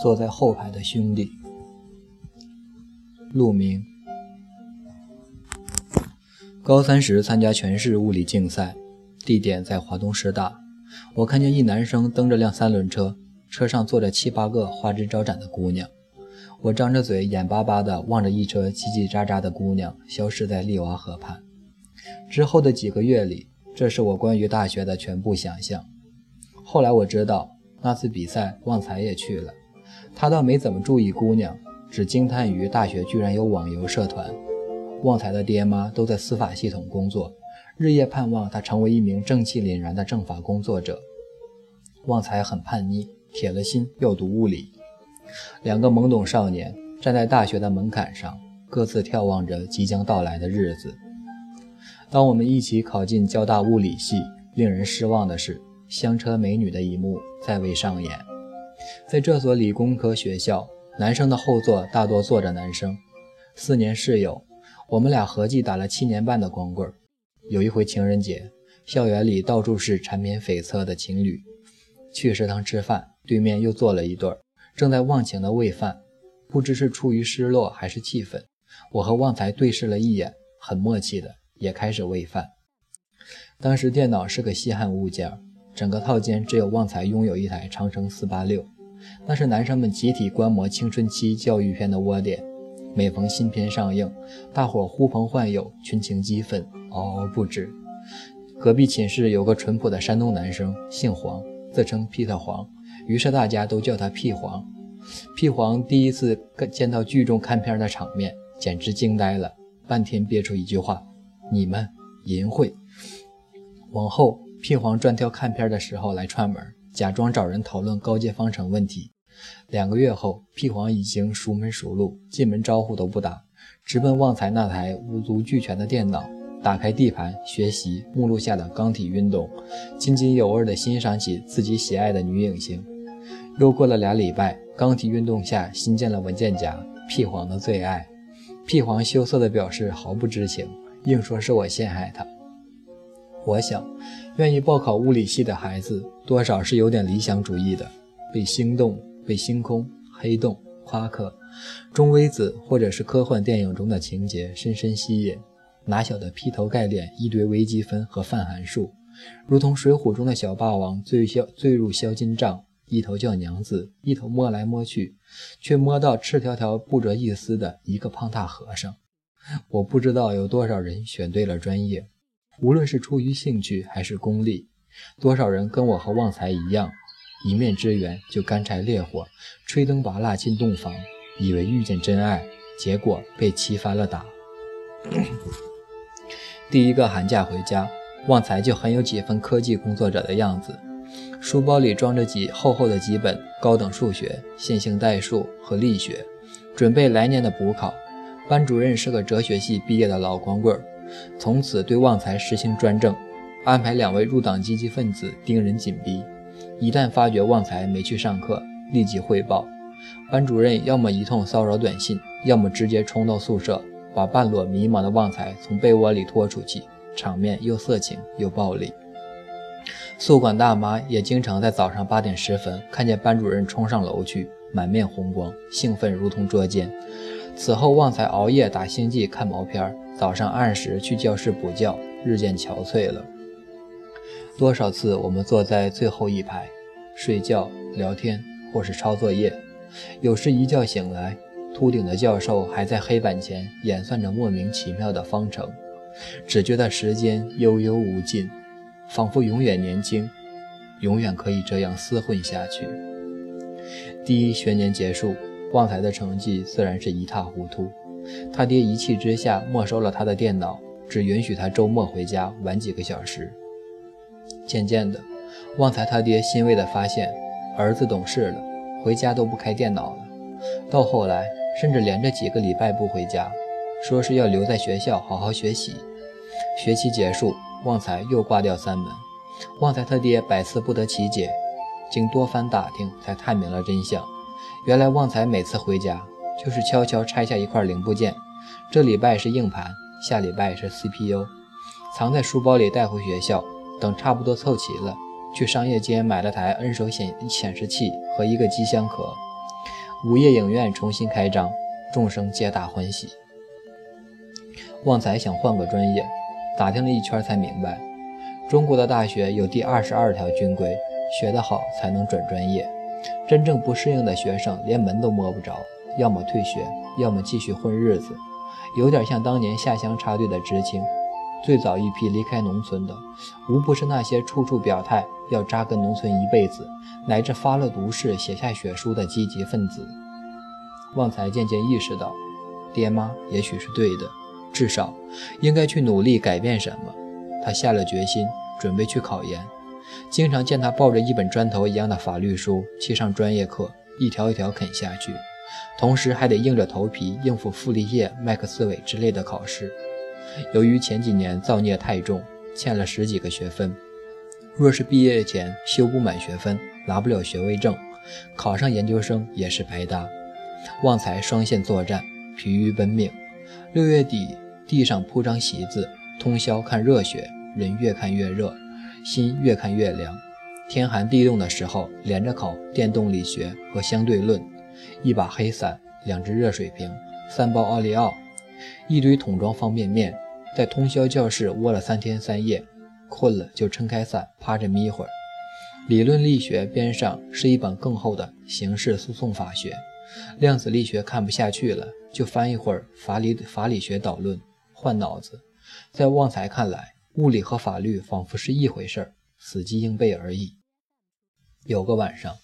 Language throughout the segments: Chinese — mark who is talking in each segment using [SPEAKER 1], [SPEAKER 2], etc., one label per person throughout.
[SPEAKER 1] 坐在后排的兄弟。陆明，高三时参加全市物理竞赛，地点在华东师大。我看见一男生蹬着辆三轮车，车上坐着七八个花枝招展的姑娘。我张着嘴，眼巴巴地望着一车叽叽喳喳的姑娘消失在丽娃河畔。之后的几个月里，这是我关于大学的全部想象。后来我知道，那次比赛旺财也去了，他倒没怎么注意姑娘，只惊叹于大学居然有网游社团。旺财的爹妈都在司法系统工作，日夜盼望他成为一名正气凛然的政法工作者。旺财很叛逆，铁了心要读物理。两个懵懂少年站在大学的门槛上，各自眺望着即将到来的日子。当我们一起考进交大物理系，令人失望的是，香车美女的一幕再未上演。在这所理工科学校，男生的后座大多坐着男生。四年室友，我们俩合计打了七年半的光棍。有一回情人节，校园里到处是缠绵悱恻的情侣。去食堂吃饭，对面又坐了一对儿。正在忘情的喂饭，不知是出于失落还是气愤，我和旺财对视了一眼，很默契的也开始喂饭。当时电脑是个稀罕物件，整个套间只有旺财拥有一台长城四八六，那是男生们集体观摩青春期教育片的窝点。每逢新片上映，大伙呼朋唤友，群情激愤，嗷嗷不止。隔壁寝室有个淳朴的山东男生，姓黄，自称 Peter 黄。于是大家都叫他屁黄。屁黄第一次见到剧中看片的场面，简直惊呆了，半天憋出一句话：“你们淫秽。”往后，屁黄专挑看片的时候来串门，假装找人讨论高阶方程问题。两个月后，屁黄已经熟门熟路，进门招呼都不打，直奔旺财那台五足俱全的电脑。打开地盘，学习目录下的钢体运动，津津有味地欣赏起自己喜爱的女影星。又过了俩礼拜，钢体运动下新建了文件夹，屁黄的最爱。屁黄羞涩地表示毫不知情，硬说是我陷害他。我想，愿意报考物理系的孩子，多少是有点理想主义的，被星动、被星空、黑洞、夸克、中微子或者是科幻电影中的情节深深吸引。哪晓得劈头盖脸一堆微积分和泛函数，如同水浒中的小霸王醉销醉入销金帐，一头叫娘子，一头摸来摸去，却摸到赤条条不着一丝的一个胖大和尚。我不知道有多少人选对了专业，无论是出于兴趣还是功利，多少人跟我和旺财一样，一面之缘就干柴烈火，吹灯拔蜡进洞房，以为遇见真爱，结果被气翻了打。第一个寒假回家，旺财就很有几分科技工作者的样子。书包里装着几厚厚的几本高等数学、线性代数和力学，准备来年的补考。班主任是个哲学系毕业的老光棍，从此对旺财实行专政，安排两位入党积极分子盯人紧逼。一旦发觉旺财没去上课，立即汇报。班主任要么一通骚扰短信，要么直接冲到宿舍。把半裸迷茫的旺财从被窝里拖出去，场面又色情又暴力。宿管大妈也经常在早上八点十分看见班主任冲上楼去，满面红光，兴奋如同捉奸。此后，旺财熬夜打星际看毛片，早上按时去教室补觉，日渐憔悴了。多少次我们坐在最后一排，睡觉、聊天或是抄作业，有时一觉醒来。秃顶的教授还在黑板前演算着莫名其妙的方程，只觉得时间悠悠无尽，仿佛永远年轻，永远可以这样厮混下去。第一学年结束，旺财的成绩自然是一塌糊涂。他爹一气之下没收了他的电脑，只允许他周末回家玩几个小时。渐渐的，旺财他爹欣慰地发现，儿子懂事了，回家都不开电脑了。到后来。甚至连着几个礼拜不回家，说是要留在学校好好学习。学期结束，旺财又挂掉三门。旺财他爹百思不得其解，经多番打听才探明了真相。原来旺财每次回家就是悄悄拆下一块零部件，这礼拜是硬盘，下礼拜是 CPU，藏在书包里带回学校。等差不多凑齐了，去商业街买了台 N 手显显示器和一个机箱壳。午夜影院重新开张，众生皆大欢喜。旺财想换个专业，打听了一圈才明白，中国的大学有第二十二条军规，学得好才能转专业。真正不适应的学生连门都摸不着，要么退学，要么继续混日子，有点像当年下乡插队的知青。最早一批离开农村的，无不是那些处处表态要扎根农村一辈子，乃至发了毒誓写下血书的积极分子。旺财渐渐意识到，爹妈也许是对的。至少应该去努力改变什么。他下了决心，准备去考研。经常见他抱着一本砖头一样的法律书去上专业课，一条一条啃下去，同时还得硬着头皮应付傅立叶、麦克斯韦之类的考试。由于前几年造孽太重，欠了十几个学分，若是毕业前修不满学分，拿不了学位证，考上研究生也是白搭。旺财双线作战，疲于奔命。六月底，地上铺张席子，通宵看热血，人越看越热，心越看越凉。天寒地冻的时候，连着考电动力学和相对论，一把黑伞，两只热水瓶，三包奥利奥，一堆桶装方便面，在通宵教室窝了三天三夜，困了就撑开伞趴着眯会儿。理论力学边上是一本更厚的刑事诉讼法学，量子力学看不下去了。就翻一会儿法理法理学导论，换脑子。在旺财看来，物理和法律仿佛是一回事儿，死记硬背而已。有个晚上，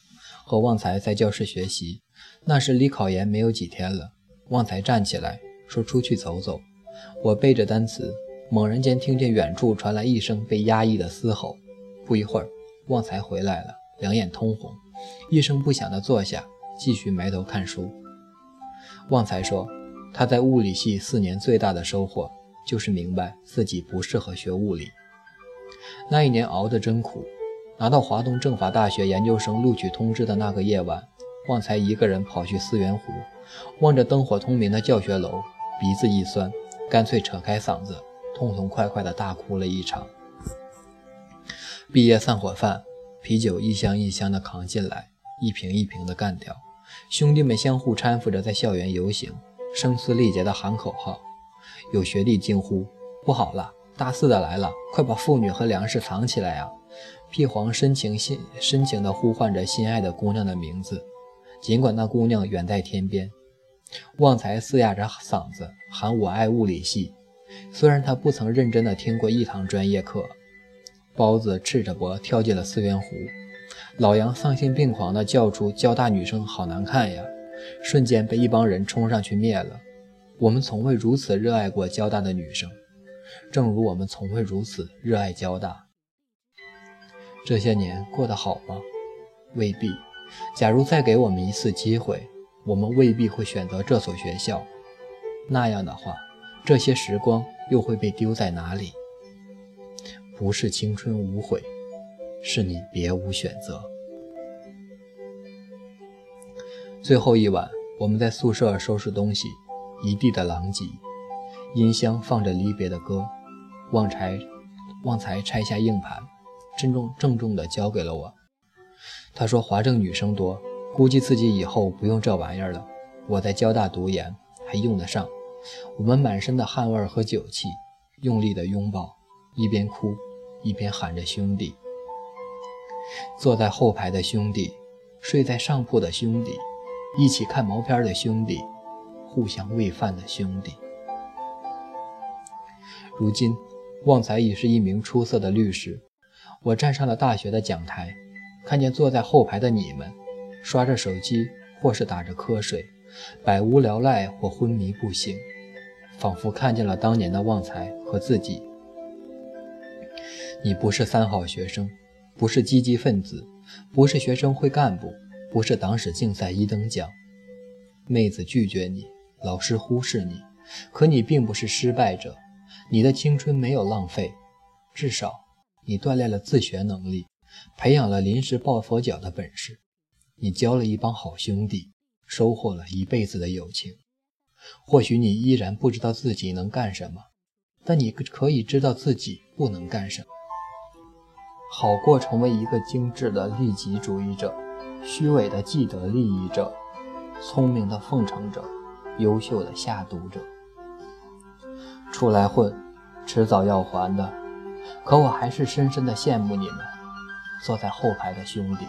[SPEAKER 1] 和旺财在教室学习，那时离考研没有几天了。旺财站起来说：“出去走走。”我背着单词，猛然间听见远处传来一声被压抑的嘶吼。不一会儿，旺财回来了，两眼通红，一声不响地坐下，继续埋头看书。旺财说：“他在物理系四年最大的收获，就是明白自己不适合学物理。那一年熬得真苦。拿到华东政法大学研究生录取通知的那个夜晚，旺财一个人跑去思源湖，望着灯火通明的教学楼，鼻子一酸，干脆扯开嗓子，痛痛快快地大哭了一场。毕业散伙饭，啤酒一箱一箱地扛进来，一瓶一瓶地干掉。”兄弟们相互搀扶着在校园游行，声嘶力竭的喊口号。有学弟惊呼：“不好了，大四的来了！快把妇女和粮食藏起来啊！”屁黄深情心深情地呼唤着心爱的姑娘的名字，尽管那姑娘远在天边。旺财嘶哑着嗓子喊：“我爱物理系。”虽然他不曾认真地听过一堂专业课。包子赤着脖跳进了思源湖。老杨丧心病狂地叫出：“交大女生好难看呀！”瞬间被一帮人冲上去灭了。我们从未如此热爱过交大的女生，正如我们从未如此热爱交大。这些年过得好吗？未必。假如再给我们一次机会，我们未必会选择这所学校。那样的话，这些时光又会被丢在哪里？不是青春无悔。是你别无选择。最后一晚，我们在宿舍收拾东西，一地的狼藉，音箱放着离别的歌。旺财，旺财拆下硬盘，郑重郑重地交给了我。他说：“华政女生多，估计自己以后不用这玩意儿了。我在交大读研，还用得上。”我们满身的汗味和酒气，用力的拥抱，一边哭一边喊着兄弟。坐在后排的兄弟，睡在上铺的兄弟，一起看毛片的兄弟，互相喂饭的兄弟。如今，旺财已是一名出色的律师。我站上了大学的讲台，看见坐在后排的你们，刷着手机或是打着瞌睡，百无聊赖或昏迷不醒，仿佛看见了当年的旺财和自己。你不是三好学生。不是积极分子，不是学生会干部，不是党史竞赛一等奖。妹子拒绝你，老师忽视你，可你并不是失败者，你的青春没有浪费，至少你锻炼了自学能力，培养了临时抱佛脚的本事，你交了一帮好兄弟，收获了一辈子的友情。或许你依然不知道自己能干什么，但你可以知道自己不能干什么。好过成为一个精致的利己主义者、虚伪的既得利益者，聪明的奉承者，优秀的下毒者。出来混，迟早要还的。可我还是深深的羡慕你们，坐在后排的兄弟。